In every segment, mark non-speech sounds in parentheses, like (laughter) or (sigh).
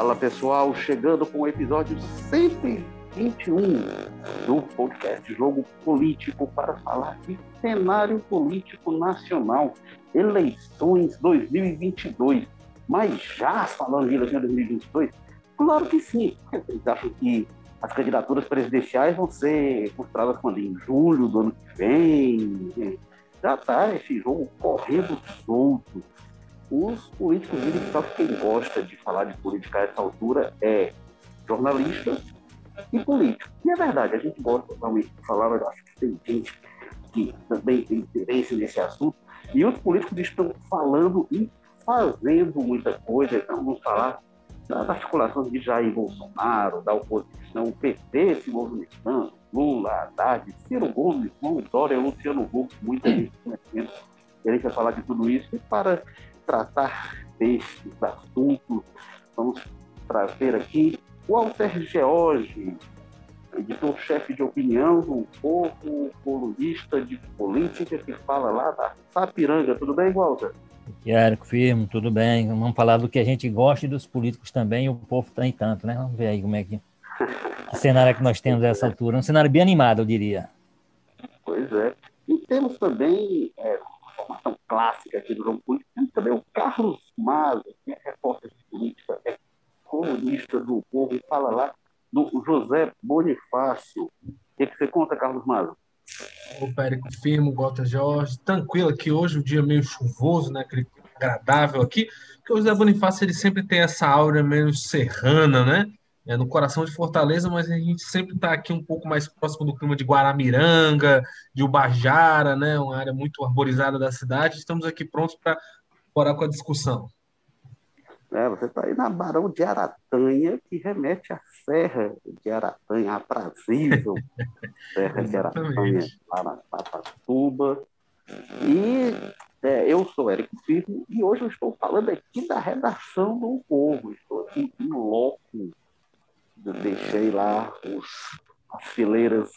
Fala pessoal, chegando com o episódio 121 do podcast Jogo Político para falar de cenário político nacional, eleições 2022. Mas já falando de eleições 2022, claro que sim. Vocês acham que as candidaturas presidenciais vão ser mostradas quando? Em julho do ano que vem? Já está esse jogo correndo solto os políticos dizem que só quem gosta de falar de política a essa altura é jornalista e político. E é verdade, a gente gosta realmente de falar, mas acho que tem gente que também tem interesse nesse assunto. E os políticos estão falando e fazendo muita coisa. Então, vamos falar das articulações de Jair Bolsonaro, da oposição, o PT se movimentando, Lula, Haddad, Ciro Gomes, João Dória, Luciano Huck, muita gente conhecendo. E gente vai falar de tudo isso. E para tratar destes assuntos, vamos trazer aqui o Walter George, editor-chefe de opinião do Povo, colunista de política, que fala lá da Sapiranga. Tudo bem, Walter? Érico, firme, tudo bem. Vamos falar do que a gente gosta e dos políticos também, e o povo tem tanto, né? Vamos ver aí como é que. que cenário é que nós temos nessa altura. Um cenário bem animado, eu diria. Pois é. E temos também é, clássica aqui do jogo político, também o Carlos Maza, que é repórter de política, é colunista do Povo, e fala lá do José Bonifácio. O que, que você conta, Carlos Maza? O Périco Firmo, Gota Jorge, tranquilo aqui hoje, o dia meio chuvoso, né? Aquele agradável aqui, porque o José Bonifácio ele sempre tem essa aura meio serrana, né? É, no coração de Fortaleza, mas a gente sempre está aqui um pouco mais próximo do clima de Guaramiranga, de Ubajara, né, uma área muito arborizada da cidade. Estamos aqui prontos para forar com a discussão. É, você está aí na Barão de Aratanha, que remete à Serra de Aratanha, aprazível (laughs) Serra de Aratanha, lá na Papatuba. E é, eu sou Érico Firmo e hoje eu estou falando aqui da redação do Povo. Estou aqui em loco deixei lá os, as fileiras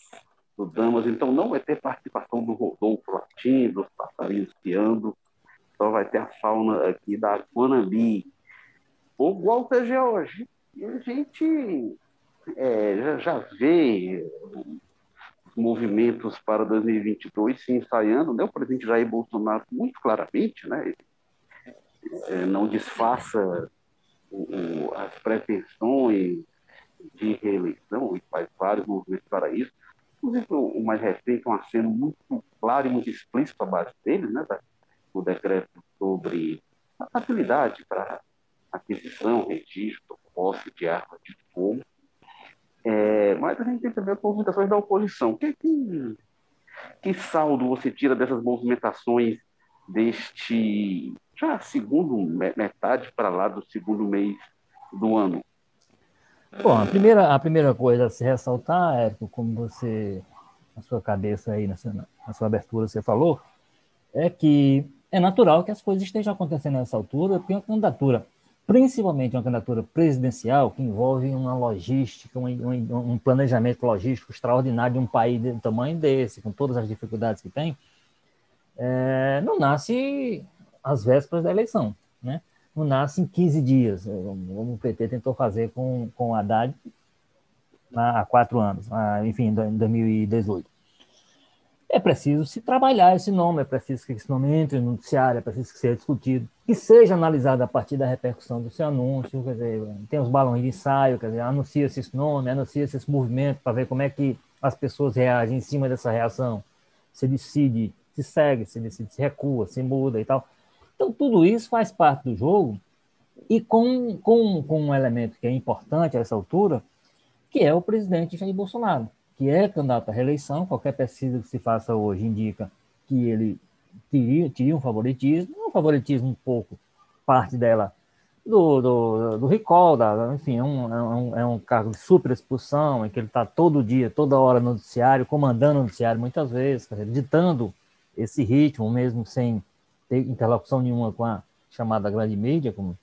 do Damas, então não vai ter participação do Rodolfo Latim, dos passarinhos piando, só vai ter a fauna aqui da Guanambi. O Walter George, a gente é, já, já vê os movimentos para 2022 se ensaiando, né? o presidente Jair Bolsonaro muito claramente, né? É, não disfarça o, o, as pretensões de reeleição, e faz vários movimentos para isso. Inclusive, o mais recente, um aceno muito claro e muito explícito base dele, né, o decreto sobre a facilidade para aquisição, registro, posse de armas de fogo. É, mas a gente tem também as movimentações da oposição. Que, que, que saldo você tira dessas movimentações deste já segundo metade para lá do segundo mês do ano? Bom, a primeira, a primeira coisa a se ressaltar, Érico, como você, na sua cabeça aí, na sua, na sua abertura, você falou, é que é natural que as coisas estejam acontecendo nessa altura, porque uma candidatura, principalmente uma candidatura presidencial, que envolve uma logística, um, um, um planejamento logístico extraordinário de um país de tamanho desse, com todas as dificuldades que tem, é, não nasce às vésperas da eleição, né? Não nasce em 15 dias, como o PT tentou fazer com, com o Haddad há quatro anos, enfim, em 2018. É preciso se trabalhar esse nome, é preciso que esse nome entre no noticiário, é preciso que seja discutido, que seja analisado a partir da repercussão do seu anúncio, quer dizer, tem os balões de ensaio, quer dizer, anuncia-se esse nome, anuncia-se esse movimento, para ver como é que as pessoas reagem em cima dessa reação, se decide, se segue, se decide, se recua, se muda e tal. Então, tudo isso faz parte do jogo e com, com, com um elemento que é importante a essa altura, que é o presidente Jair Bolsonaro, que é candidato à reeleição. Qualquer pesquisa que se faça hoje indica que ele teria, teria um favoritismo, um favoritismo um pouco, parte dela do, do, do recall, da, enfim, é um, é, um, é um cargo de super expulsão, em que ele está todo dia, toda hora no noticiário, comandando o noticiário muitas vezes, ditando esse ritmo, mesmo sem ter interlocução nenhuma com a chamada grande mídia, como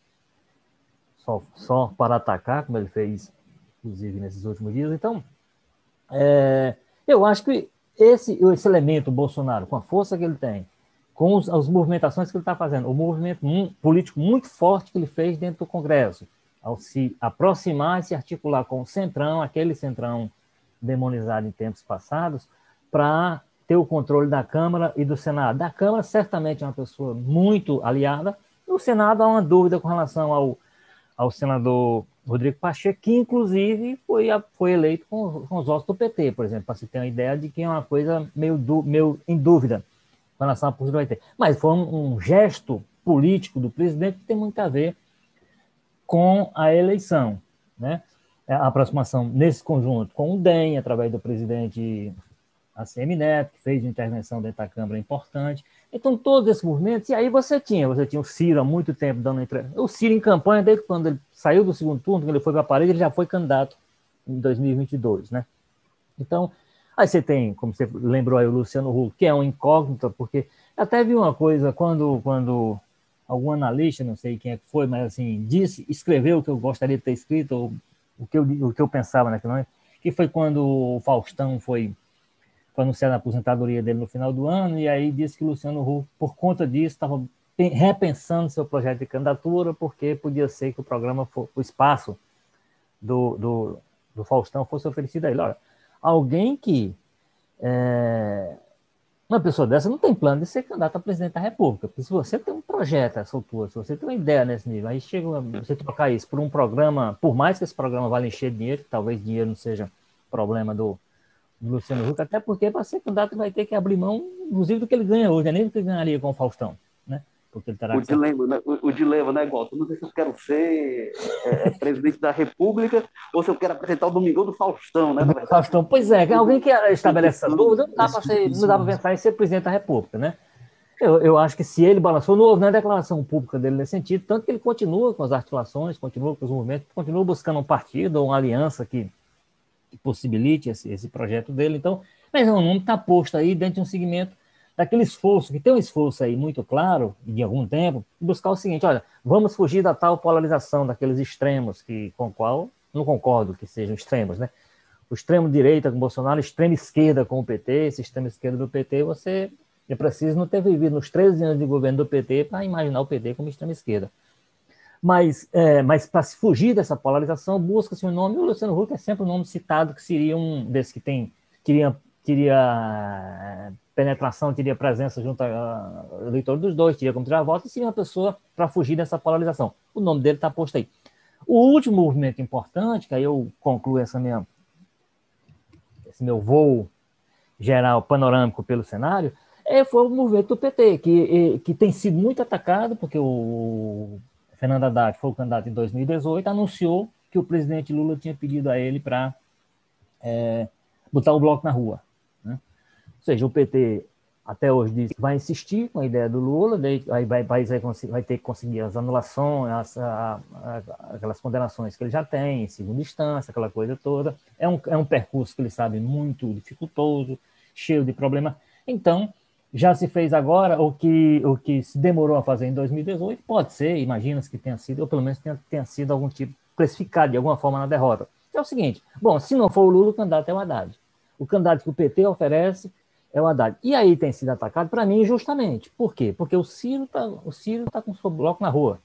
só, só para atacar, como ele fez, inclusive, nesses últimos dias. Então, é, eu acho que esse, esse elemento, Bolsonaro, com a força que ele tem, com os, as movimentações que ele está fazendo, o movimento político muito forte que ele fez dentro do Congresso, ao se aproximar e se articular com o Centrão, aquele Centrão demonizado em tempos passados, para ter o controle da Câmara e do Senado. Da Câmara, certamente é uma pessoa muito aliada, no Senado há uma dúvida com relação ao, ao senador Rodrigo Pacheco, que inclusive foi, foi eleito com, com os votos do PT, por exemplo, para se ter uma ideia de que é uma coisa meio, du, meio em dúvida com relação à postura do PT. Mas foi um, um gesto político do presidente que tem muito a ver com a eleição, né? A aproximação nesse conjunto com o DEM, através do presidente ACM Neto, que fez intervenção dentro da Câmara importante. Então, todos esses movimentos, e aí você tinha, você tinha o Ciro há muito tempo dando entrevista. O Ciro em campanha, desde quando ele saiu do segundo turno, quando ele foi para a parede, ele já foi candidato em 2022, né? Então, aí você tem, como você lembrou aí, o Luciano Huck, que é um incógnito, porque até vi uma coisa, quando, quando algum analista, não sei quem é que foi, mas assim, disse, escreveu o que eu gostaria de ter escrito, ou o que eu, o que eu pensava naquele momento, que foi quando o Faustão foi, foi anunciar a aposentadoria dele no final do ano, e aí disse que Luciano Huck, por conta disso, estava repensando seu projeto de candidatura, porque podia ser que o programa, for, o espaço do, do, do Faustão fosse oferecido a ele. Olha, alguém que é, uma pessoa dessa não tem plano de ser candidato a presidente da República. Porque se você tem um projeto, essa altura, se você tem uma ideia nesse nível, aí chega você trocar isso por um programa, por mais que esse programa vale encher dinheiro, talvez dinheiro não seja problema do, do Luciano Huck, até porque para ser candidato vai ter que abrir mão, inclusive, do que ele ganha hoje, é nem do que ele ganharia com o Faustão. Né? Porque ele terá o, dilema, né? o, o dilema, né, Goto? Não sei se eu quero ser é, é, presidente da República ou se eu quero apresentar o Domingão do Faustão, né? Faustão, pois é, alguém que estabelece essa dúvida, não dá para pensar em ser presidente da República, né? Eu, eu acho que se ele balançou, não houve na declaração pública dele nesse sentido, tanto que ele continua com as articulações, continua com os movimentos, continua buscando um partido ou uma aliança que, possibilite esse, esse projeto dele. Então, mas o nome está posto aí dentro de um segmento daquele esforço, que tem um esforço aí muito claro, de algum tempo, buscar o seguinte, olha, vamos fugir da tal polarização, daqueles extremos que, com o qual não concordo que sejam extremos, né? O extremo direita com o Bolsonaro, a extrema esquerda com o PT, esse extremo esquerda do PT, você é preciso não ter vivido nos 13 anos de governo do PT para imaginar o PT como extrema esquerda. Mas, é, mas para se fugir dessa polarização, busca-se um nome, o Luciano Huck é sempre um nome citado que seria um desses que tem, queria, queria penetração, teria presença junto ao eleitor dos dois, teria como tirar voto, e seria uma pessoa para fugir dessa polarização. O nome dele está posto aí. O último movimento importante, que aí eu concluo essa minha, esse meu voo geral panorâmico pelo cenário, é, foi o movimento do PT, que, que tem sido muito atacado, porque o Fernando Haddad foi o candidato em 2018, anunciou que o presidente Lula tinha pedido a ele para é, botar o bloco na rua. Ou seja, o PT até hoje diz que vai insistir com a ideia do Lula, daí aí vai, vai, vai ter que conseguir as anulações, as, a, a, aquelas condenações que ele já tem, em segunda instância, aquela coisa toda. É um, é um percurso que ele sabe muito dificultoso, cheio de problemas. Então, já se fez agora o que, o que se demorou a fazer em 2018, pode ser, imagina-se que tenha sido, ou pelo menos tenha, tenha sido algum tipo classificado de alguma forma na derrota. É o seguinte: bom, se não for o Lula, o candidato é o Haddad. O candidato que o PT oferece é o Haddad. E aí tem sido atacado, para mim, injustamente. Por quê? Porque o Ciro está tá com o seu bloco na rua.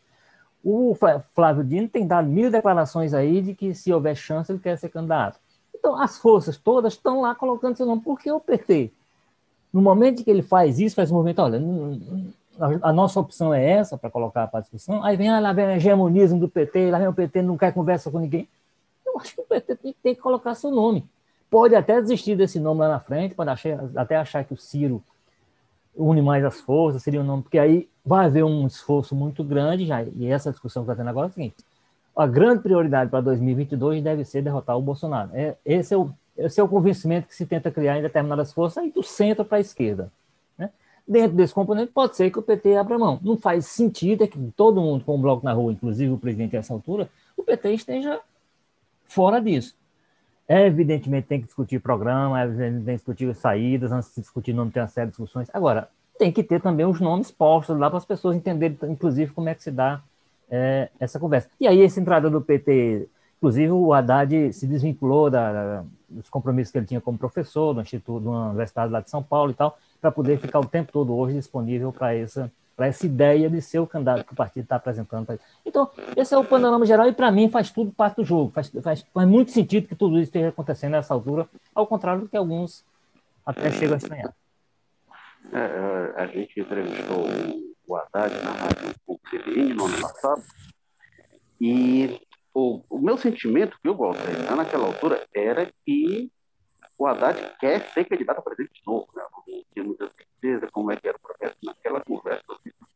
O Flávio Dino tem dado mil declarações aí de que, se houver chance, ele quer ser candidato. Então, as forças todas estão lá colocando seu nome. Por que o PT? No momento que ele faz isso, faz um movimento, olha, a nossa opção é essa para colocar para discussão, aí vem, ah, lá vem o hegemonismo do PT, lá vem o PT, não quer conversa com ninguém. Eu acho que o PT tem, tem que colocar seu nome pode até desistir desse nome lá na frente, pode achar, até achar que o Ciro une mais as forças, seria um nome, porque aí vai haver um esforço muito grande, já, e essa discussão que está tendo agora é o seguinte, a grande prioridade para 2022 deve ser derrotar o Bolsonaro. É, esse, é o, esse é o convencimento que se tenta criar em determinadas forças, aí do centro para a esquerda. Né? Dentro desse componente, pode ser que o PT abra mão. Não faz sentido é que todo mundo com o bloco na rua, inclusive o presidente a essa altura, o PT esteja fora disso. É, evidentemente tem que discutir programa, é, tem que discutir saídas, antes de discutir nome tem uma série de discussões. Agora, tem que ter também os nomes postos lá para as pessoas entenderem, inclusive, como é que se dá é, essa conversa. E aí, esse entrada do PT, inclusive, o Haddad se desvinculou da, da, dos compromissos que ele tinha como professor do Instituto, da Universidade lá de São Paulo e tal, para poder ficar o tempo todo hoje disponível para essa para essa ideia de ser o candidato que o partido está apresentando. Então, esse é o panorama geral e, para mim, faz tudo parte do jogo. Faz, faz, faz muito sentido que tudo isso esteja acontecendo nessa altura, ao contrário do que alguns até chegam a estranhar. É, é a gente entrevistou o Haddad na rádio CBN no ano passado e o, o meu sentimento, viu, Walter, naquela altura, era que o Haddad quer ser candidato a presidente de novo. Né? Não tinha muita certeza como é que era o processo naquela conversa,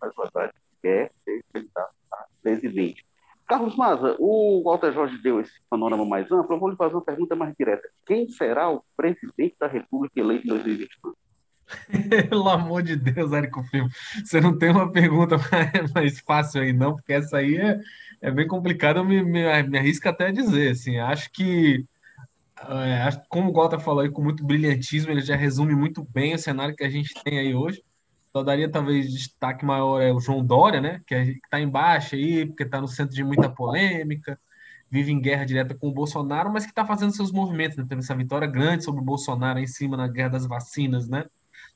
mas o Haddad quer ser candidato a presidente. Carlos Maza, o Walter Jorge deu esse panorama mais amplo, eu vou lhe fazer uma pergunta mais direta. Quem será o presidente da República eleito em 2022? (laughs) Pelo amor de Deus, Érico Filho, você não tem uma pergunta mais fácil aí, não, porque essa aí é, é bem complicada, eu me, me, me arrisco até a dizer, assim, acho que é, como o Walter falou aí com muito brilhantismo, ele já resume muito bem o cenário que a gente tem aí hoje. Só daria talvez destaque maior é o João Dória, né? Que está embaixo aí, porque está no centro de muita polêmica, vive em guerra direta com o Bolsonaro, mas que está fazendo seus movimentos, né? Teve essa vitória grande sobre o Bolsonaro em cima na guerra das vacinas, né?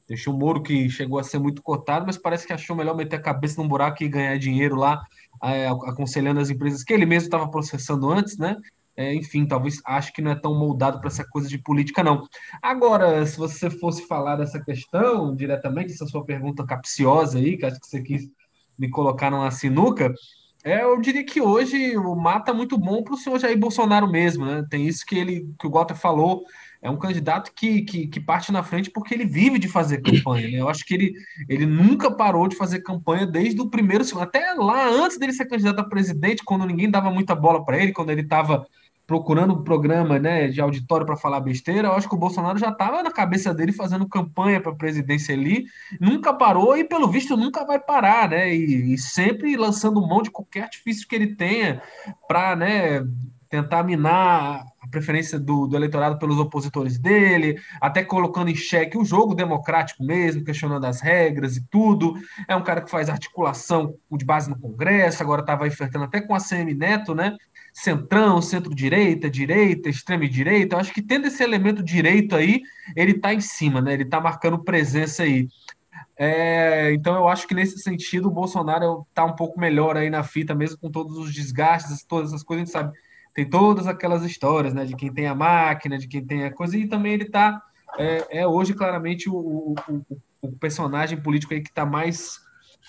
Deixou o Moro que chegou a ser muito cotado, mas parece que achou melhor meter a cabeça num buraco e ganhar dinheiro lá, é, aconselhando as empresas que ele mesmo estava processando antes, né? é, enfim, talvez acho que não é tão moldado para essa coisa de política, não. Agora, se você fosse falar dessa questão diretamente, essa sua pergunta capciosa aí, que acho que você quis me colocar numa sinuca, é, eu diria que hoje o mata é muito bom para o senhor Jair Bolsonaro mesmo, né? Tem isso que ele que o Gota falou, é um candidato que, que, que, parte na frente porque ele vive de fazer campanha. Né? Eu acho que ele, ele nunca parou de fazer campanha desde o primeiro, até lá antes dele ser candidato a presidente, quando ninguém dava muita bola para ele, quando ele estava procurando um programa né, de auditório para falar besteira, eu acho que o Bolsonaro já estava na cabeça dele fazendo campanha para a presidência ali, nunca parou e, pelo visto, nunca vai parar, né? E, e sempre lançando mão de qualquer artifício que ele tenha para né, tentar minar preferência do, do, eleitorado pelos opositores dele, até colocando em xeque o jogo democrático mesmo, questionando as regras e tudo. É um cara que faz articulação de base no Congresso, agora estava enfrentando até com a CM Neto, né? centrão, centro-direita, direita, extrema-direita. Acho que tendo esse elemento direito aí, ele está em cima, né? Ele está marcando presença aí. É, então eu acho que nesse sentido o Bolsonaro está um pouco melhor aí na fita, mesmo com todos os desgastes, todas essas coisas, a gente sabe. Tem todas aquelas histórias, né? De quem tem a máquina, de quem tem a coisa, e também ele está é, é, hoje claramente o, o, o, o personagem político aí que está mais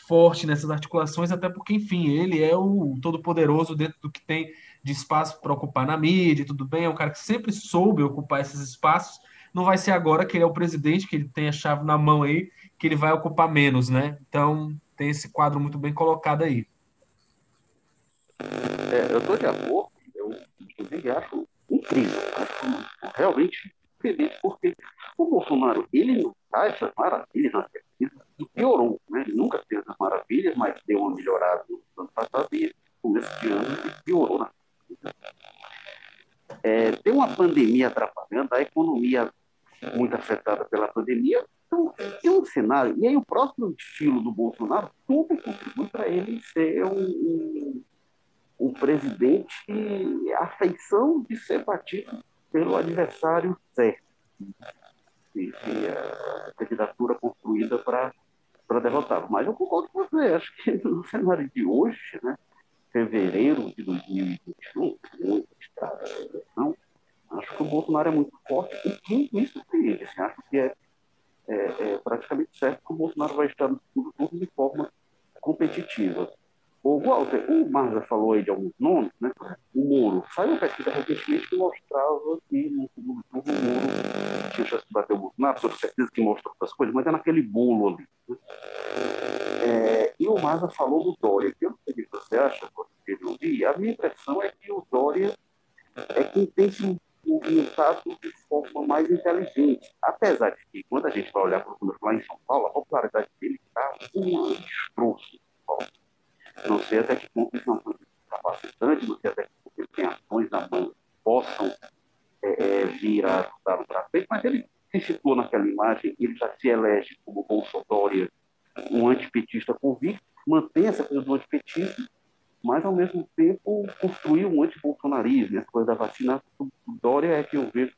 forte nessas articulações, até porque, enfim, ele é o todo-poderoso dentro do que tem de espaço para ocupar na mídia, tudo bem, é um cara que sempre soube ocupar esses espaços. Não vai ser agora que ele é o presidente, que ele tem a chave na mão aí, que ele vai ocupar menos, né? Então, tem esse quadro muito bem colocado aí. É, eu estou de acordo, inclusive acho incrível, acho realmente feliz, porque o Bolsonaro, ele não está essas maravilhas na pesquisa, e piorou, né? Ele nunca teve essas maravilhas, mas deu uma melhorada no ano passado e começo de ano ele piorou na é, tem uma pandemia atrapalhando, a economia muito afetada pela pandemia. Então, tem um cenário. E aí, o próximo estilo do Bolsonaro, tudo contribui para ele ser um, um, um presidente a feição de ser batido pelo adversário certo. E, a candidatura construída para derrotá-lo. Mas eu concordo com você. Acho que (laughs) no cenário de hoje, né, fevereiro de 2021, muito estrada da eleição, acho que o Bolsonaro é muito forte e quem me surpreende. Assim, acho que é, é, é, praticamente certo que o Bolsonaro vai estar no segundo turno de forma competitiva. O Walter, o Marza falou aí de alguns nomes, né? O Moro. Saiu uma pesquisa recentemente que mostrava que no segundo turno o Moro tinha chance de bater o Bolsonaro, sobre certeza que mostra outras coisas, mas é naquele bolo ali. Né? É, e o Marza falou do Dória, que eu não sei o que você acha, você ouvir. A minha impressão é que o Dória é quem tem se movimentado de forma mais inteligente. Apesar de que, quando a gente vai olhar para o número lá em São Paulo, a popularidade dele está um destroço. Não sei até que ponto isso é capacitante, não sei até que ponto ele tem ações na mão que possam é, é, vir a ajudar trafego, mas ele se situou naquela imagem, ele já se elege como Bolsonaro, um antipetista convicto, mantém essa coisa do antipetismo, mas ao mesmo tempo construir um antibolsonarismo, essa coisa da vacina. O Dória é que eu vejo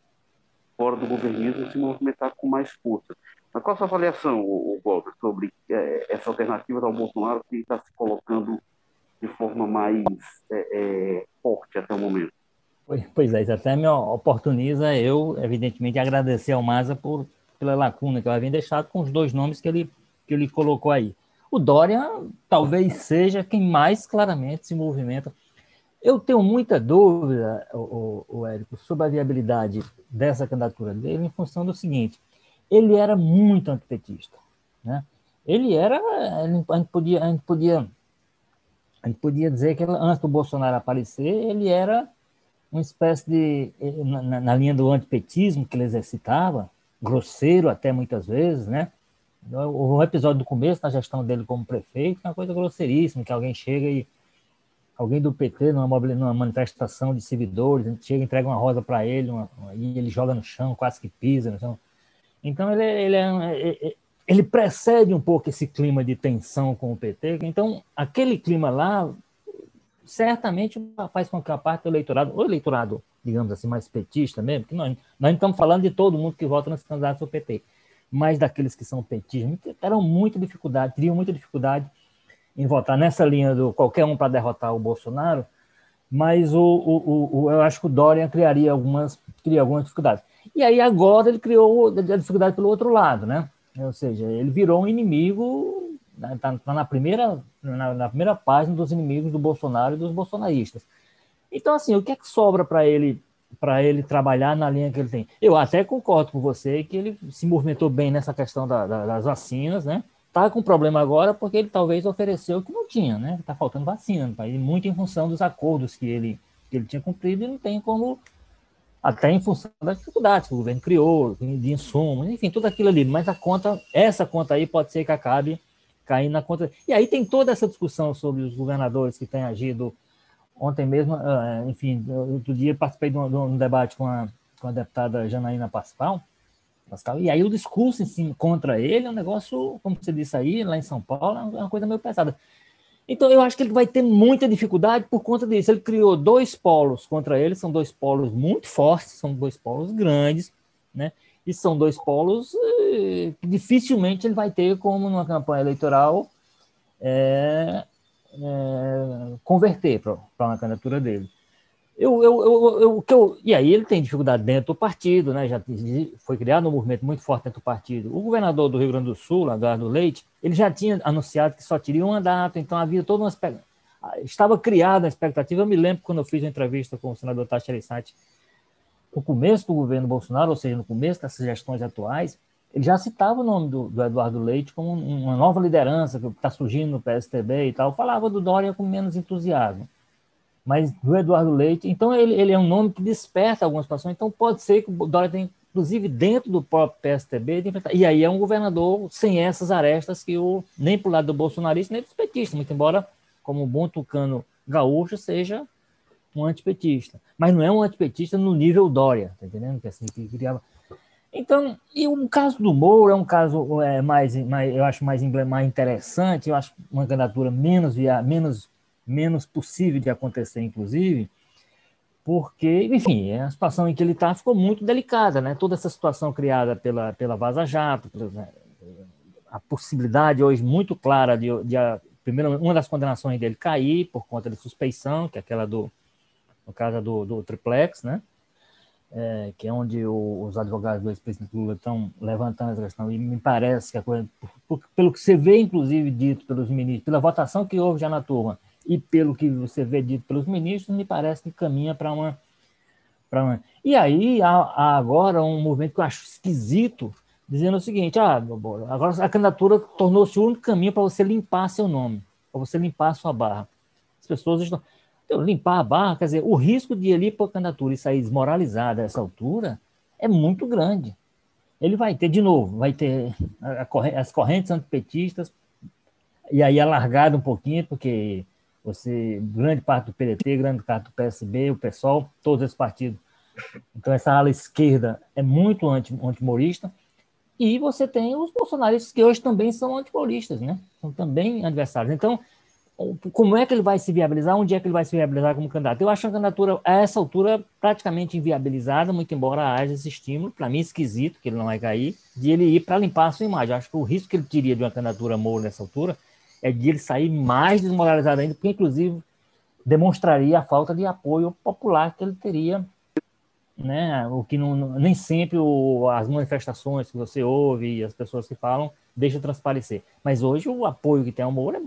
fora do governismo se movimentar com mais força. Mas qual a sua avaliação, Walter, sobre é, essa alternativa ao Bolsonaro que está se colocando de forma mais é, é, forte até o momento? Pois é, isso até me oportuniza eu, evidentemente, agradecer ao Maza por, pela lacuna que ela havia deixado com os dois nomes que ele, que ele colocou aí. O Dória talvez seja quem mais claramente se movimenta. Eu tenho muita dúvida, o, o, o Érico, sobre a viabilidade dessa candidatura dele em função do seguinte: ele era muito antipetista. Né? Ele era. A gente podia, a gente podia, a gente podia dizer que antes do Bolsonaro aparecer, ele era uma espécie de. Na, na linha do antipetismo que ele exercitava, grosseiro até muitas vezes, né? Um episódio do começo, na gestão dele como prefeito, é uma coisa grosseiríssima, que alguém chega e. Alguém do PT, numa, numa manifestação de servidores, chega, entrega uma rosa para ele, uma, e ele joga no chão, quase que pisa no chão. Então, ele, ele, é, ele precede um pouco esse clima de tensão com o PT. Então, aquele clima lá certamente faz com que a parte do eleitorado, o eleitorado, digamos assim, mais petista mesmo, que nós, nós não estamos falando de todo mundo que vota nos candidatos do PT, mas daqueles que são petistas, terão muita dificuldade, teriam muita dificuldade em votar nessa linha do qualquer um para derrotar o Bolsonaro, mas o, o, o, eu acho que o Dória criaria algumas, criaria algumas dificuldades. E aí agora ele criou a dificuldade pelo outro lado, né? Ou seja, ele virou um inimigo, está né? tá na, primeira, na, na, primeira página dos inimigos do Bolsonaro e dos bolsonaristas. Então, assim, o que é que sobra para ele para ele trabalhar na linha que ele tem? Eu até concordo com você que ele se movimentou bem nessa questão da, da, das vacinas, né? Está com problema agora porque ele talvez ofereceu o que não tinha, né? Está faltando vacina país, muito em função dos acordos que ele, que ele tinha cumprido e não tem como até em função das dificuldades que o governo criou, de insumos, enfim, tudo aquilo ali. Mas a conta, essa conta aí pode ser que acabe caindo na conta. E aí tem toda essa discussão sobre os governadores que têm agido. Ontem mesmo, ah, enfim, outro dia participei de um, de um debate com a, com a deputada Janaína Pascal, Pascal, e aí o discurso em si, contra ele é um negócio, como você disse aí, lá em São Paulo, é uma coisa meio pesada. Então, eu acho que ele vai ter muita dificuldade por conta disso. Ele criou dois polos contra ele, são dois polos muito fortes, são dois polos grandes, né? E são dois polos eh, que dificilmente ele vai ter como numa campanha eleitoral é, é, converter para uma candidatura dele. Eu, eu, eu, eu, eu, e aí ele tem dificuldade dentro do partido, né? Já foi criado um movimento muito forte dentro do partido. O governador do Rio Grande do Sul, Eduardo Leite, ele já tinha anunciado que só teria um mandato, então havia toda uma estava criada a expectativa. Eu me lembro quando eu fiz uma entrevista com o senador Tati Arissati, no começo do governo Bolsonaro, ou seja, no começo dessas gestões atuais, ele já citava o nome do, do Eduardo Leite como uma nova liderança que está surgindo no PSTB e tal. Falava do Dória com menos entusiasmo mas do Eduardo Leite. Então, ele, ele é um nome que desperta algumas situações. Então, pode ser que o Dória tenha, inclusive dentro do próprio PSTB, de enfrentar. E aí é um governador sem essas arestas que o, nem para o lado do bolsonarista, nem dos petistas, muito embora, como um bom tucano gaúcho, seja um antipetista. Mas não é um antipetista no nível Dória, tá entendendo? Que assim, que criava. Então, e o caso do Moro é um caso é, mais, mais, eu acho mais, mais interessante, eu acho uma candidatura menos, via, menos menos possível de acontecer, inclusive, porque, enfim, a situação em que ele está ficou muito delicada, né? Toda essa situação criada pela, pela Vaza Jato, né? a possibilidade hoje muito clara de, de a, primeiro, uma das condenações dele cair por conta de suspeição, que é aquela do, no caso do, do triplex, né? É, que é onde o, os advogados do ex-presidente Lula estão levantando essa questão, e me parece que a coisa, por, por, pelo que você vê, inclusive, dito pelos ministros, pela votação que houve já na turma, e pelo que você vê dito pelos ministros, me parece que caminha para uma, uma. E aí há, há, agora um movimento que eu acho esquisito, dizendo o seguinte: ah, agora a candidatura tornou-se o único caminho para você limpar seu nome, para você limpar sua barra. As pessoas estão. Então, limpar a barra, quer dizer, o risco de ele ir para a candidatura e sair desmoralizado a essa altura é muito grande. Ele vai ter, de novo, vai ter as correntes antipetistas, e aí alargado um pouquinho, porque você, grande parte do PDT, grande parte do PSB, o PSOL, todos esses partidos. Então, essa ala esquerda é muito anti, antimorista. E você tem os bolsonaristas, que hoje também são antimoristas, né? São também adversários. Então, como é que ele vai se viabilizar, onde é que ele vai se viabilizar como candidato. Eu acho a candidatura, a essa altura, praticamente inviabilizada, muito embora haja esse estímulo, para mim esquisito, que ele não vai cair, de ele ir para limpar a sua imagem. Eu acho que o risco que ele teria de uma candidatura Moro nessa altura é de ele sair mais desmoralizado ainda, porque, inclusive, demonstraria a falta de apoio popular que ele teria, né? o que não, nem sempre o, as manifestações que você ouve e as pessoas que falam deixam transparecer. Mas hoje o apoio que tem ao Moro é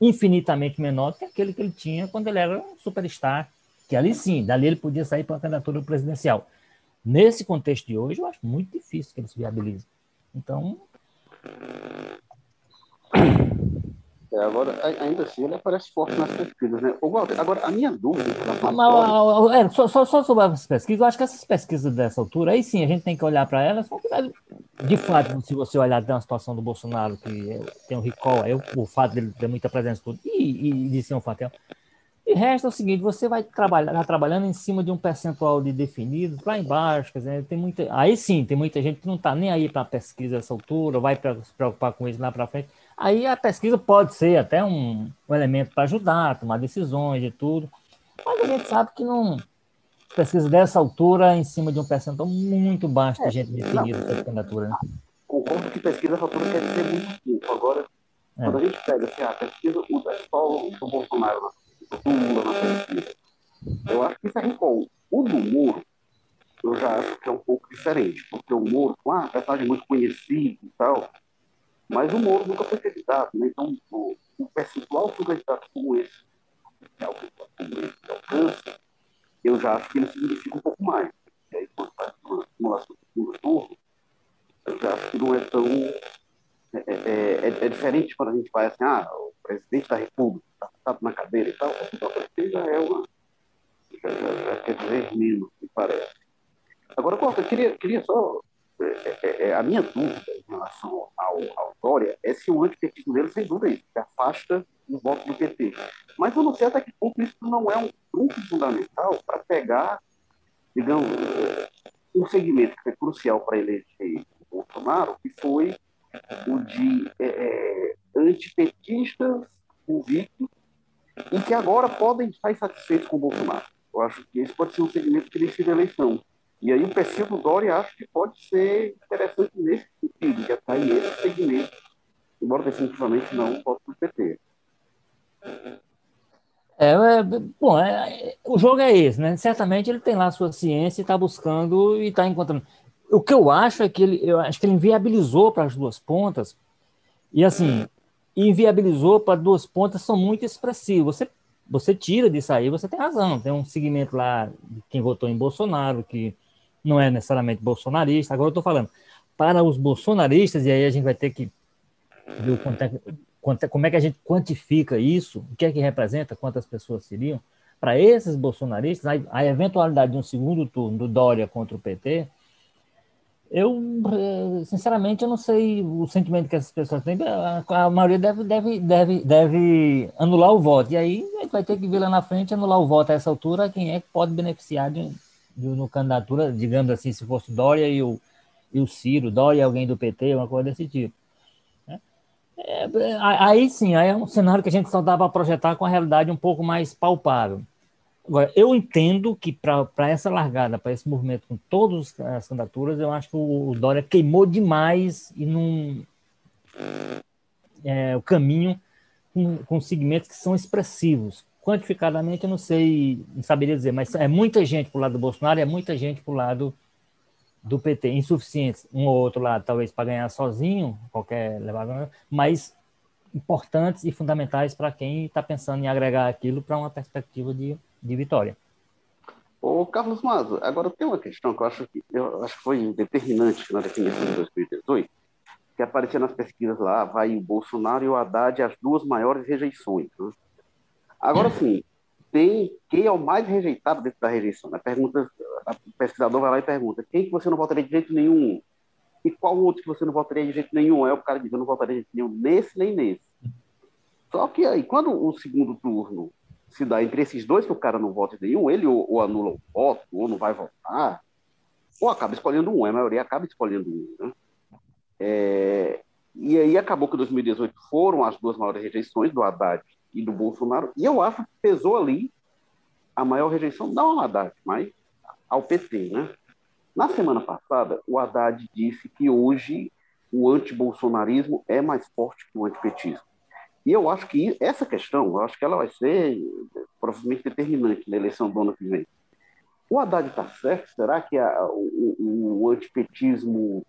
infinitamente menor do que aquele que ele tinha quando ele era um superstar, que ali sim, dali ele podia sair para a candidatura presidencial. Nesse contexto de hoje, eu acho muito difícil que ele se viabilize. Então. É, agora, ainda assim, ele aparece forte nas pesquisas, né? Ô, Walter, agora, a minha dúvida... É, só, só, só sobre as pesquisas, eu acho que essas pesquisas dessa altura, aí sim, a gente tem que olhar para elas, de fato, se você olhar uma situação do Bolsonaro, que tem um recall, aí, o fato dele ter muita presença tudo, e, e de ser um fato... E resta é o seguinte, você vai trabalhar trabalhando em cima de um percentual de definidos lá embaixo, quer dizer, tem muita, aí sim, tem muita gente que não está nem aí para a pesquisa nessa altura, vai pra, se preocupar com isso lá para frente. Aí a pesquisa pode ser até um, um elemento para ajudar tomar decisões e tudo, mas a gente sabe que não pesquisa dessa altura em cima de um percentual muito baixo de é, gente definida essa candidatura. Né? Concordo que pesquisa dessa altura quer dizer muito pouco. Agora, é. quando a gente pega assim, a pesquisa, o pessoal do Bolsonaro na do Lula na pesquisa. Eu acho que isso é recall. O do Moro, eu já acho que é um pouco diferente, porque o Moro, ah, personagem muito conhecido e tal, mas o Moro nunca foi candidato, né? Então, o, o percentual de um candidato como esse, é o como esse alcança, eu já acho que ele significa um pouco mais. E aí, quando faz uma simulação do segundo turno, eu já acho que não é tão. É, é, é, é diferente quando a gente vai assim, ah, o presidente da República está na cadeira e tal, você já é uma. Já, já, já quer dizer menos, me parece. Agora, eu queria, queria só. É, é, é, a minha dúvida relação ao, ao Dória é se o antipetismo dele, sem dúvida, que afasta o voto do PT. Mas eu não sei até que ponto isso não é um ponto fundamental para pegar, digamos, um segmento que foi crucial para eleger o Bolsonaro, que foi o de é, é antipetistas convictos e que agora podem estar insatisfeitos com o Bolsonaro. Eu acho que esse pode ser um segmento que decide a eleição. E aí o perfil do Dória acho que pode ser interessante nesse sentido, de atrair esse segmento, embora definitivamente não voto do PT. É, é, bom, é, o jogo é esse, né? Certamente ele tem lá a sua ciência e está buscando e está encontrando. O que eu acho é que ele, eu acho que ele inviabilizou para as duas pontas, e assim, inviabilizou para duas pontas são muito expressivos. Você, você tira disso aí, você tem razão. Tem um segmento lá de quem votou em Bolsonaro, que não é necessariamente bolsonarista. Agora eu estou falando, para os bolsonaristas, e aí a gente vai ter que ver quanto é, quanto é, como é que a gente quantifica isso, o que é que representa, quantas pessoas seriam. Para esses bolsonaristas, a, a eventualidade de um segundo turno do Dória contra o PT eu, eh, sinceramente, eu não sei o sentimento que essas pessoas têm. A, maioria deve, deve, deve, deve anular o voto. E aí vai ter que ver lá na frente anular o voto a essa altura. Quem é que pode beneficiar de, uma candidatura, digamos assim, se fosse Dória e o, e o Ciro, Dória e alguém do PT, uma coisa desse tipo. Né? É, aí sim, aí é um cenário que a gente só dá para projetar com a realidade um pouco mais palpável. Agora, eu entendo que para essa largada, para esse movimento com todas as candidaturas, eu acho que o Dória queimou demais e não. É, o caminho com, com segmentos que são expressivos. Quantificadamente, eu não sei, não saberia dizer, mas é muita gente para o lado do Bolsonaro e é muita gente para o lado do PT. Insuficientes, um ou outro lado, talvez para ganhar sozinho, qualquer levada, mas importantes e fundamentais para quem está pensando em agregar aquilo para uma perspectiva de de vitória. Ô, Carlos Mazo, agora tem uma questão que eu acho que, eu acho que foi determinante na definição de 2018, que aparecia nas pesquisas lá, vai o Bolsonaro e o Haddad as duas maiores rejeições. Né? Agora sim, tem quem é o mais rejeitado dentro da rejeição. Né? Pergunta, o pesquisador vai lá e pergunta quem que você não votaria de jeito nenhum e qual outro que você não votaria de jeito nenhum. É o cara diz, eu não votaria de jeito nenhum nesse nem nesse. Só que aí, quando o segundo turno se dá entre esses dois que o cara não vota nenhum, ele ou, ou, anula o voto, ou não vai votar, ou acaba escolhendo um, a maioria acaba escolhendo um. Né? É, e aí acabou que em 2018 foram as duas maiores rejeições do Haddad e do Bolsonaro, e eu acho que pesou ali a maior rejeição, não ao Haddad, mas ao PT. Né? Na semana passada, o Haddad disse que hoje o antibolsonarismo é mais forte que o antipetismo. E eu acho que essa questão, eu acho que ela vai ser provavelmente determinante na eleição do ano que vem. O Haddad está certo? Será que a, o, o, antipetismo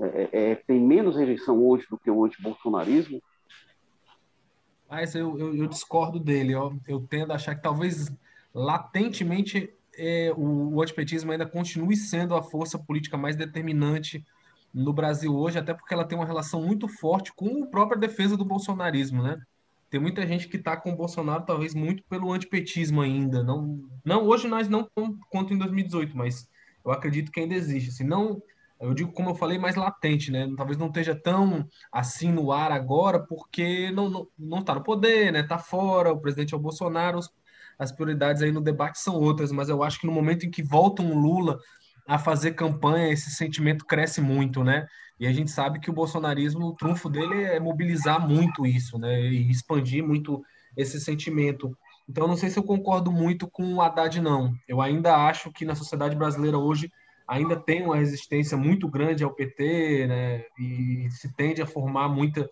é, é, é, tem menos rejeição hoje do que o antibolsonarismo? Mas eu, eu, eu discordo dele. Ó. Eu tendo a achar que talvez latentemente é, o, o antipetismo ainda continue sendo a força política mais determinante no Brasil hoje, até porque ela tem uma relação muito forte com a própria defesa do bolsonarismo, né? Tem muita gente que está com o Bolsonaro, talvez muito pelo antipetismo ainda. Não, não hoje nós não quanto em 2018, mas eu acredito que ainda existe. Assim, não, eu digo como eu falei, mais latente, né? Talvez não esteja tão assim no ar agora, porque não não, não está no poder, né? Está fora. O presidente é o Bolsonaro. As prioridades aí no debate são outras, mas eu acho que no momento em que volta um Lula a fazer campanha, esse sentimento cresce muito, né? E a gente sabe que o bolsonarismo, o trunfo dele é mobilizar muito isso, né? E expandir muito esse sentimento. Então, não sei se eu concordo muito com o Haddad, não. Eu ainda acho que na sociedade brasileira hoje ainda tem uma resistência muito grande ao PT, né? E se tende a formar muita,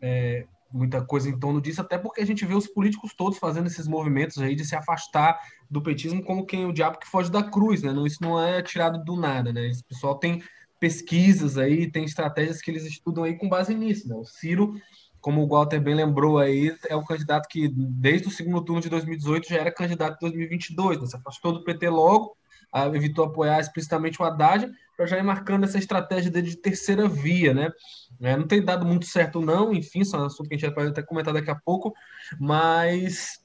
é, muita coisa em torno disso, até porque a gente vê os políticos todos fazendo esses movimentos aí de se afastar do petismo como quem o diabo que foge da cruz, né? Não, isso não é tirado do nada, né? Esse pessoal tem pesquisas aí, tem estratégias que eles estudam aí com base nisso, né? O Ciro, como o Walter bem lembrou aí, é o candidato que desde o segundo turno de 2018 já era candidato de 2022, né? Se afastou do PT logo, evitou apoiar explicitamente o Haddad, para já ir marcando essa estratégia dele de terceira via, né? É, não tem dado muito certo, não, enfim, são é um assunto que a gente vai até comentar daqui a pouco, mas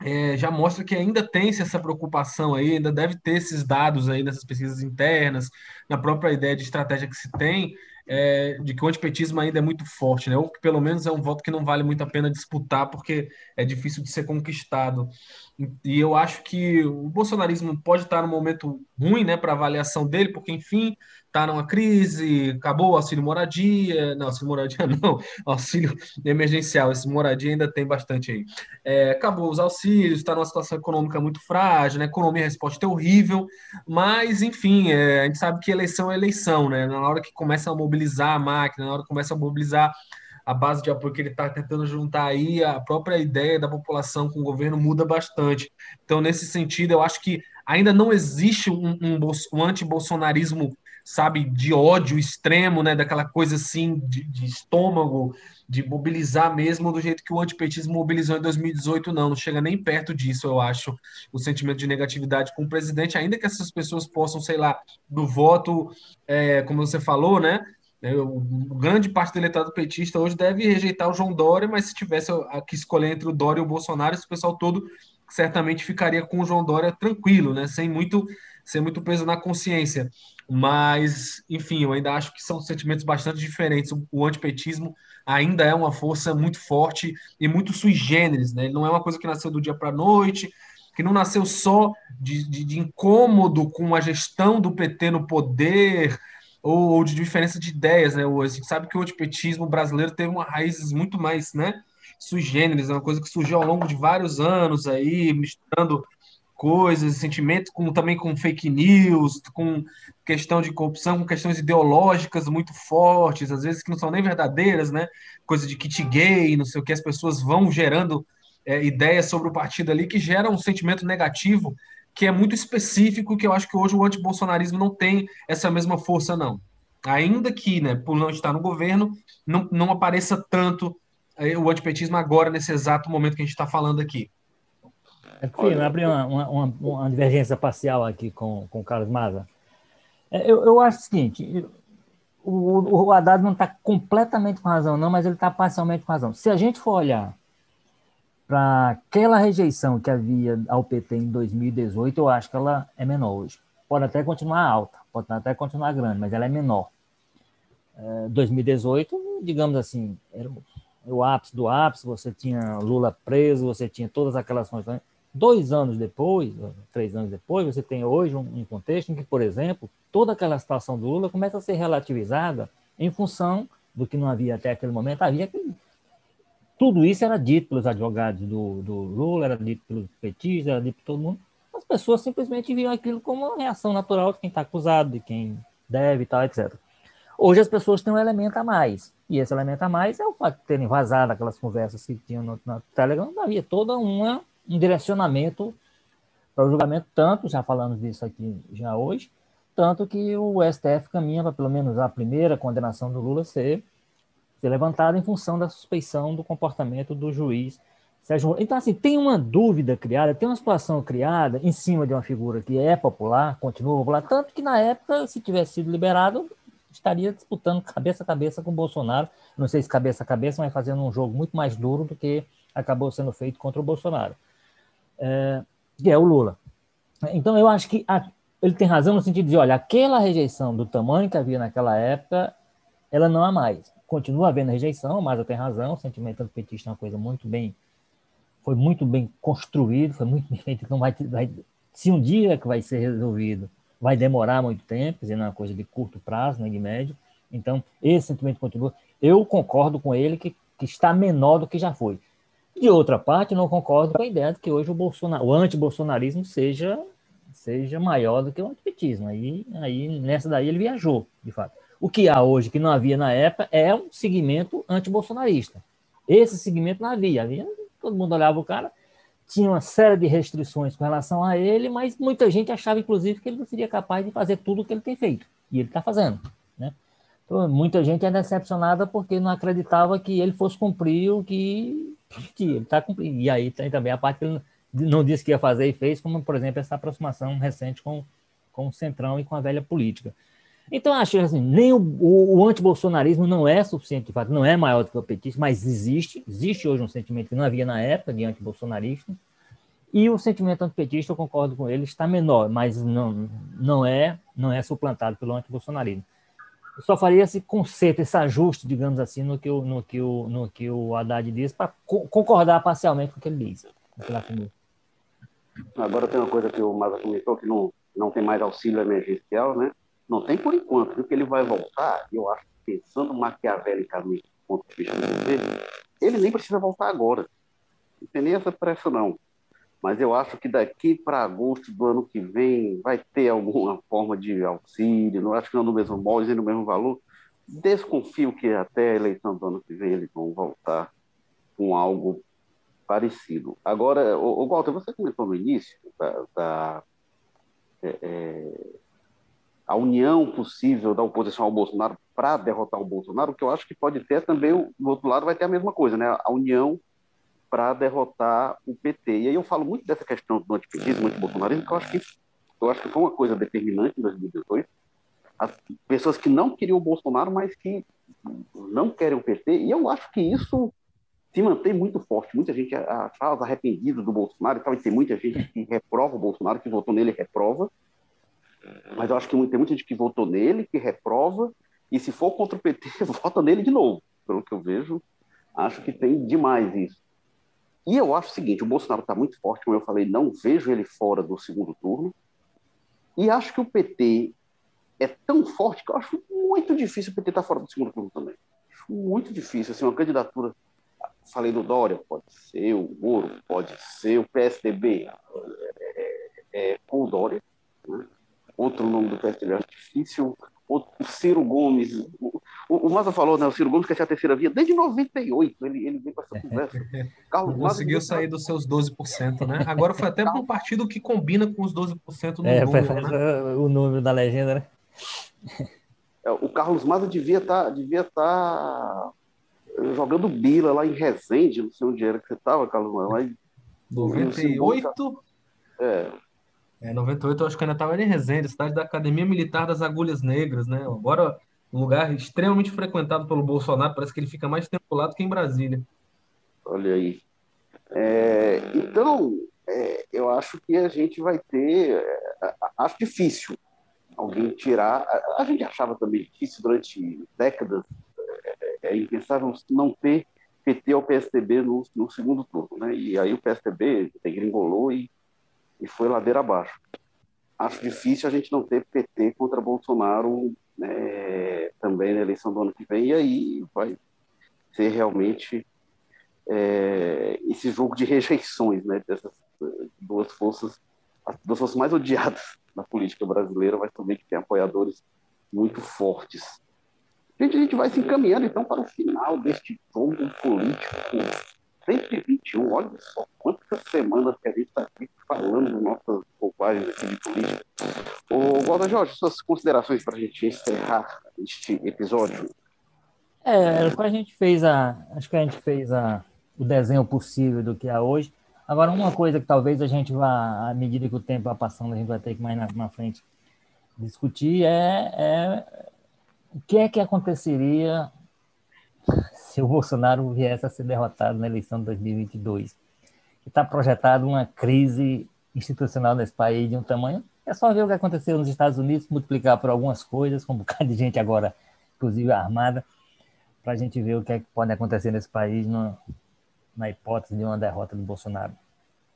é, já mostra que ainda tem-se essa preocupação aí, ainda deve ter esses dados aí nessas pesquisas internas, na própria ideia de estratégia que se tem, é, de que o antipetismo ainda é muito forte, né? Ou que pelo menos é um voto que não vale muito a pena disputar, porque é difícil de ser conquistado. E eu acho que o bolsonarismo pode estar num momento ruim, né, para avaliação dele, porque, enfim, está numa crise, acabou o auxílio moradia, não, auxílio moradia (laughs) não, auxílio emergencial, esse moradia ainda tem bastante aí. É, acabou os auxílios, está numa situação econômica muito frágil, né, a economia a resposta é horrível, mas, enfim, é, a gente sabe que eleição é eleição, né, na hora que começa a mobilizar a máquina, na hora que começa a mobilizar a base de apoio que ele está tentando juntar aí, a própria ideia da população com o governo muda bastante. Então, nesse sentido, eu acho que ainda não existe um, um, um anti-bolsonarismo, sabe, de ódio extremo, né, daquela coisa assim, de, de, estômago, de mobilizar mesmo do jeito que o antipetismo mobilizou em 2018, não, não chega nem perto disso, eu acho, o sentimento de negatividade com o presidente, ainda que essas pessoas possam, sei lá, do voto, é, como você falou, né, né, o, grande parte do eleitorado petista hoje deve rejeitar o João Dória, mas se tivesse que escolher entre o Dória e o Bolsonaro, esse pessoal todo certamente ficaria com o João Dória tranquilo, né? sem, muito, sem muito peso na consciência. Mas, enfim, eu ainda acho que são sentimentos bastante diferentes. O, antipetismo ainda é uma força muito forte e muito sui generis, né? Ele não é uma coisa que nasceu do dia para a noite, que não nasceu só de, de, de incômodo com a gestão do PT no poder, ou, ou de diferença de ideias, né? A gente sabe que o antipetismo brasileiro teve uma raízes muito mais, né? Sui generis, é uma coisa que surgiu ao longo de vários anos aí, misturando coisas, sentimentos, com, também com fake news, com questão de corrupção, com questões ideológicas muito fortes, às vezes que não são nem verdadeiras, né? Coisa de kit gay, não sei o que, as pessoas vão gerando é, ideias sobre o partido ali que geram um sentimento negativo que é muito específico, que eu acho que hoje o antibolsonarismo não tem essa mesma força, não. Ainda que, né, por não estar no governo, não, não apareça tanto eh, o antipetismo agora, nesse exato momento que a gente está falando aqui. Enfim, abrir uma, uma, uma, divergência parcial aqui com, com o Carlos Maza. É, eu, eu acho o seguinte: o, o Haddad não está completamente com razão, não, mas ele está parcialmente com razão. Se a gente for olhar para aquela rejeição que havia ao PT em 2018, eu acho que ela é menor hoje. Pode até continuar alta, pode até continuar grande, mas ela é menor. É, 2018, digamos assim, era o ápice do ápice, você tinha Lula preso, você tinha todas aquelas coisas. Dois anos depois, três anos depois, você tem hoje um, um contexto em que, por exemplo, toda aquela situação do Lula começa a ser relativizada em função do que não havia até aquele momento. Havia tudo isso era dito pelos advogados do, do Lula, era dito pelos petistas, era dito por todo mundo. As pessoas simplesmente viam aquilo como uma reação natural de quem está acusado, de quem deve e tal, etc. Hoje as pessoas têm um elemento a mais. E esse elemento a mais é o fato de terem vazado aquelas conversas que tinham no, no Telegram. Havia todo uma, um direcionamento para o julgamento, tanto, já falamos disso aqui já hoje, tanto que o STF caminha para pelo menos a primeira condenação do Lula ser, ser levantada em função da suspeição do comportamento do juiz Sérgio Então, assim, tem uma dúvida criada, tem uma situação criada em cima de uma figura que é popular, continua popular, tanto que na época, se tivesse sido liberado, estaria disputando cabeça a cabeça com o Bolsonaro. Não sei se cabeça a cabeça, mas fazendo um jogo muito mais duro do que acabou sendo feito contra o Bolsonaro, é, que é o Lula. Então, eu acho que a, ele tem razão no sentido de, olha, aquela rejeição do tamanho que havia naquela época, ela não há mais. Continua havendo rejeição, mas eu tenho razão, o sentimento antipetista é uma coisa muito bem, foi muito bem construído, foi muito bem feito, não vai, vai se um dia que vai ser resolvido, vai demorar muito tempo, dizendo uma coisa de curto prazo, nem de médio. Então, esse sentimento continua. Eu concordo com ele que, que está menor do que já foi. De outra parte, não concordo com a ideia de que hoje o, Bolsonaro, o antibolsonarismo seja, seja maior do que o antipetismo. Aí, aí, nessa daí, ele viajou, de fato. O que há hoje, que não havia na época, é um segmento antibolsonarista. Esse segmento não havia. havia todo mundo olhava o cara, tinha uma série de restrições com relação a ele, mas muita gente achava, inclusive, que ele não seria capaz de fazer tudo o que ele tem feito. E ele está fazendo. Né? Então, muita gente é decepcionada porque não acreditava que ele fosse cumprir o que, que ele está cumprindo. E aí tem também a parte que ele não disse que ia fazer e fez, como, por exemplo, essa aproximação recente com, com o Centrão e com a velha política. Então, acho assim, nem o, o, o antibolsonarismo não é suficiente, de fato, não é maior do que o petismo, mas existe, existe hoje um sentimento que não havia na época de antibolsonarismo, e o sentimento antipetista, eu concordo com ele, está menor, mas não, não é não é suplantado pelo antibolsonarismo. Eu só faria esse conceito, esse ajuste, digamos assim, no que o, no que o, no que o Haddad diz, para co concordar parcialmente com o que ele diz. Agora tem uma coisa que o Maza comentou, que não, não tem mais auxílio emergencial, né? Não tem por enquanto, viu? que ele vai voltar, eu acho, pensando maquiavelicamente do ponto de vista do ele nem precisa voltar agora. Não tem nem essa pressa, não. Mas eu acho que daqui para agosto do ano que vem vai ter alguma (laughs) forma de auxílio, não acho que não no mesmo molde, no mesmo valor. Desconfio que até a eleição do ano que vem eles vão voltar com algo parecido. Agora, o, o Walter, você comentou no início da, da é, é a união possível da oposição ao Bolsonaro para derrotar o Bolsonaro, que eu acho que pode ter também, do outro lado vai ter a mesma coisa, né? A união para derrotar o PT. E aí eu falo muito dessa questão do antipetismo, antibolsonarismo, que eu acho que, eu acho que foi uma coisa determinante em 2018. As pessoas que não queriam o Bolsonaro, mas que não querem o PT, e eu acho que isso se mantém muito forte. Muita gente fala arrependida do Bolsonaro, e tem muita gente que (laughs) reprova o Bolsonaro, que votou nele reprova, mas eu acho que tem muita gente que votou nele, que reprova, e se for contra o PT, (laughs) vota nele de novo. Pelo que eu vejo, acho que tem demais isso. E eu acho o seguinte: o Bolsonaro está muito forte, como eu falei, não vejo ele fora do segundo turno. E acho que o PT é tão forte que eu acho muito difícil o PT estar tá fora do segundo turno também. Acho muito difícil. Assim, uma candidatura. Falei do Dória, pode ser, o Moro, pode ser, o PSDB é, é, é, com o Dória. Né? outro nome do PSDB é difícil, o Ciro Gomes. O, o, Maza falou, né? O Ciro Gomes quer ser a terceira via desde 98. Ele, ele vem com essa conversa. (laughs) Carlos conseguiu sair dos seus 12%, né? Agora foi até para um partido que combina com os 12% no é, número, né? O número da legenda, né? É, o Carlos Maza devia estar tá, devia tá jogando bila lá em Resende, não sei onde era que você estava, Carlos Maza. Mas, 98? É, é, 98 eu acho que ainda estava em Resende, cidade da Academia Militar das Agulhas Negras, né? Agora um lugar extremamente frequentado pelo Bolsonaro, parece que ele fica mais tempo lá do que em Brasília. Olha aí. É, então, é, eu acho que a gente vai ter. É, acho difícil alguém tirar. A, a, gente achava também difícil durante décadas, é, é impensável não ter PT ou PSDB no, no segundo turno, né? E aí o PSDB degringolou e e foi ladeira abaixo. Acho difícil a gente não ter PT contra Bolsonaro né, também na eleição do ano que vem, e aí vai ser realmente é, esse jogo de (laughs) rejeições, né? Dessas duas forças, as duas forças mais odiadas na política brasileira, mas também que tem apoiadores muito fortes. Gente, a gente vai se encaminhando então para o final deste jogo político 121. Olha só quantas semanas que a gente está aqui falando nossas bobagens aqui de política. Ô, Walter Jorge, suas considerações para a gente encerrar este episódio? É, a gente fez a. Acho que a gente fez a, o desenho possível do que é hoje. Agora, uma coisa que talvez a gente vá, à medida que o tempo vai passando, a gente vai ter que mais na, na frente discutir é, é o que é que aconteceria (laughs) se o Bolsonaro viesse a ser derrotado na eleição de 2022. Está projetado uma crise institucional nesse país de um tamanho. É só ver o que aconteceu nos Estados Unidos, multiplicar por algumas coisas, com um (laughs) bocado de gente agora, inclusive armada, para a gente ver o que, é que pode acontecer nesse país no, na hipótese de uma derrota do Bolsonaro.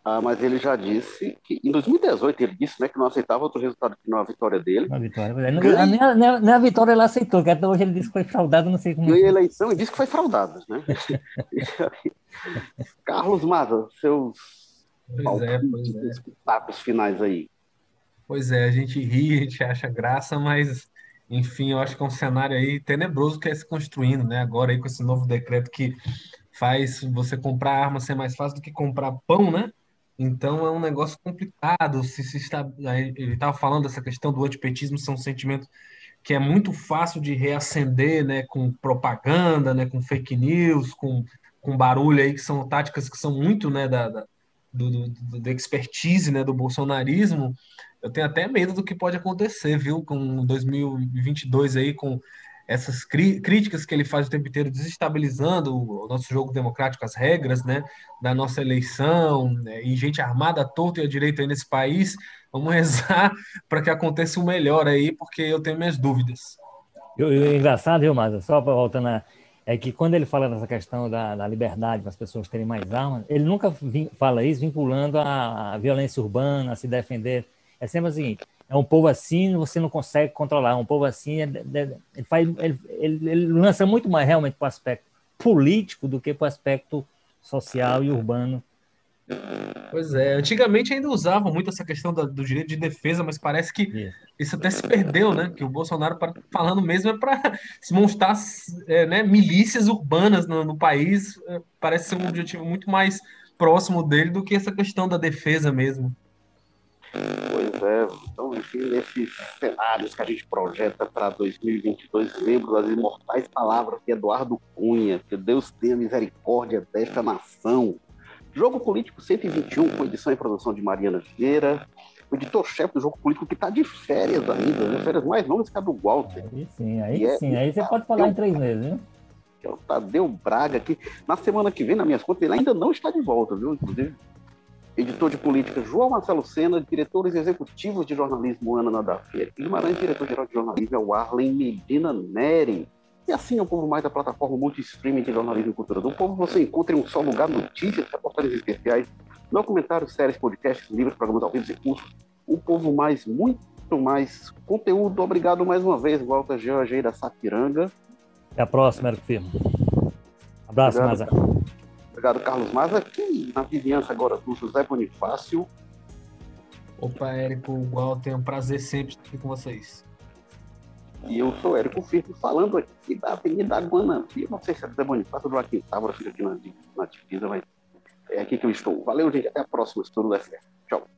Ah, mas ele já disse que em 2018 ele disse né, que não aceitava outro resultado que não a vitória dele. Uma vitória. Não, Ganha... nem, a, nem, a, vitória ele aceitou, que até hoje ele disse que foi fraudado, não sei como. Ganhou a eleição e disse que foi fraudado. Né? (laughs) Carlos Maza, seus pois é, pois é. finais aí. Pois é, a gente ri, a gente acha graça, mas enfim, eu acho que é um cenário aí tenebroso que é se construindo, né? Agora aí com esse novo decreto que faz você comprar arma ser mais fácil do que comprar pão, né? Então é um negócio complicado. Se, se está, ele estava falando dessa questão do antipetismo ser um sentimento que é muito fácil de reacender, né, com propaganda, né, com fake news, com, com barulho aí que são táticas que são muito, né, da, da do, do, do expertise, né, do bolsonarismo. Eu tenho até medo do que pode acontecer, viu, com 2022 aí com essas críticas que ele faz o tempo inteiro, desestabilizando o nosso jogo democrático, as regras né, da nossa eleição, né, e gente armada torta e à direita aí nesse país, vamos (laughs) rezar para que aconteça o melhor aí, porque eu tenho minhas dúvidas. E o engraçado, viu, Márcio, só voltando a, é que quando ele fala dessa questão da, da liberdade para as pessoas terem mais armas, ele nunca vin, fala isso vinculando a, a violência urbana, a se defender. É sempre o seguinte: é um povo assim, você não consegue controlar. É um povo assim, é, é, ele, faz, ele, ele, ele, lança muito mais realmente para o aspecto político do que para o aspecto social e urbano. Pois é, antigamente ainda usavam muito essa questão do, do direito de defesa, mas parece que isso. isso até se perdeu, né? Que o Bolsonaro falando mesmo é para se montar é, né, milícias urbanas no, no país. É, parece ser um objetivo muito mais próximo dele do que essa questão da defesa mesmo. Pois é, então, enfim, nesses cenários que a gente projeta para 2022, lembro das imortais palavras de Eduardo Cunha, que Deus tenha misericórdia desta nação. Jogo Político 121, com edição e produção de Mariana Vieira, o editor-chefe do Jogo Político que está de férias ainda, né? férias mais longas que a do Walter. Aí sim, aí e sim, é, aí você pode falar em três meses, viu? Que é o Tadeu Braga, que na semana que vem, nas minhas contas, ele ainda não está de volta, viu? Inclusive, editor de política João Marcelo Sena, diretores executivos de jornalismo Ana Nadafia Guimarães, diretor-geral de jornalismo é o Arlen Medina Neri. E assim é o Povo Mais da plataforma multi-streaming de jornalismo e cultura do povo. Você encontra em um só lugar notícias, reportagens especiais, documentários, séries, podcasts, livros, programas ao vivo e cursos. O Povo Mais, muito mais conteúdo. Obrigado mais uma vez, Walter George da Sapiranga. Até a próxima, Érico Firmo. Abraço, Maza. Obrigado, Carlos Maza. Aqui na vizinhança agora do José Bonifácio. Opa, Érico, igual, tenho um prazer sempre estar aqui com vocês. E eu sou Érico Firmo, falando aqui da Avenida Guanambi. Não sei se é José Bonifácio ou Joaquim Távora, fica aqui na, na divisa, mas é aqui que eu estou. Valeu, gente. Até a próxima, se tudo der certo. Tchau.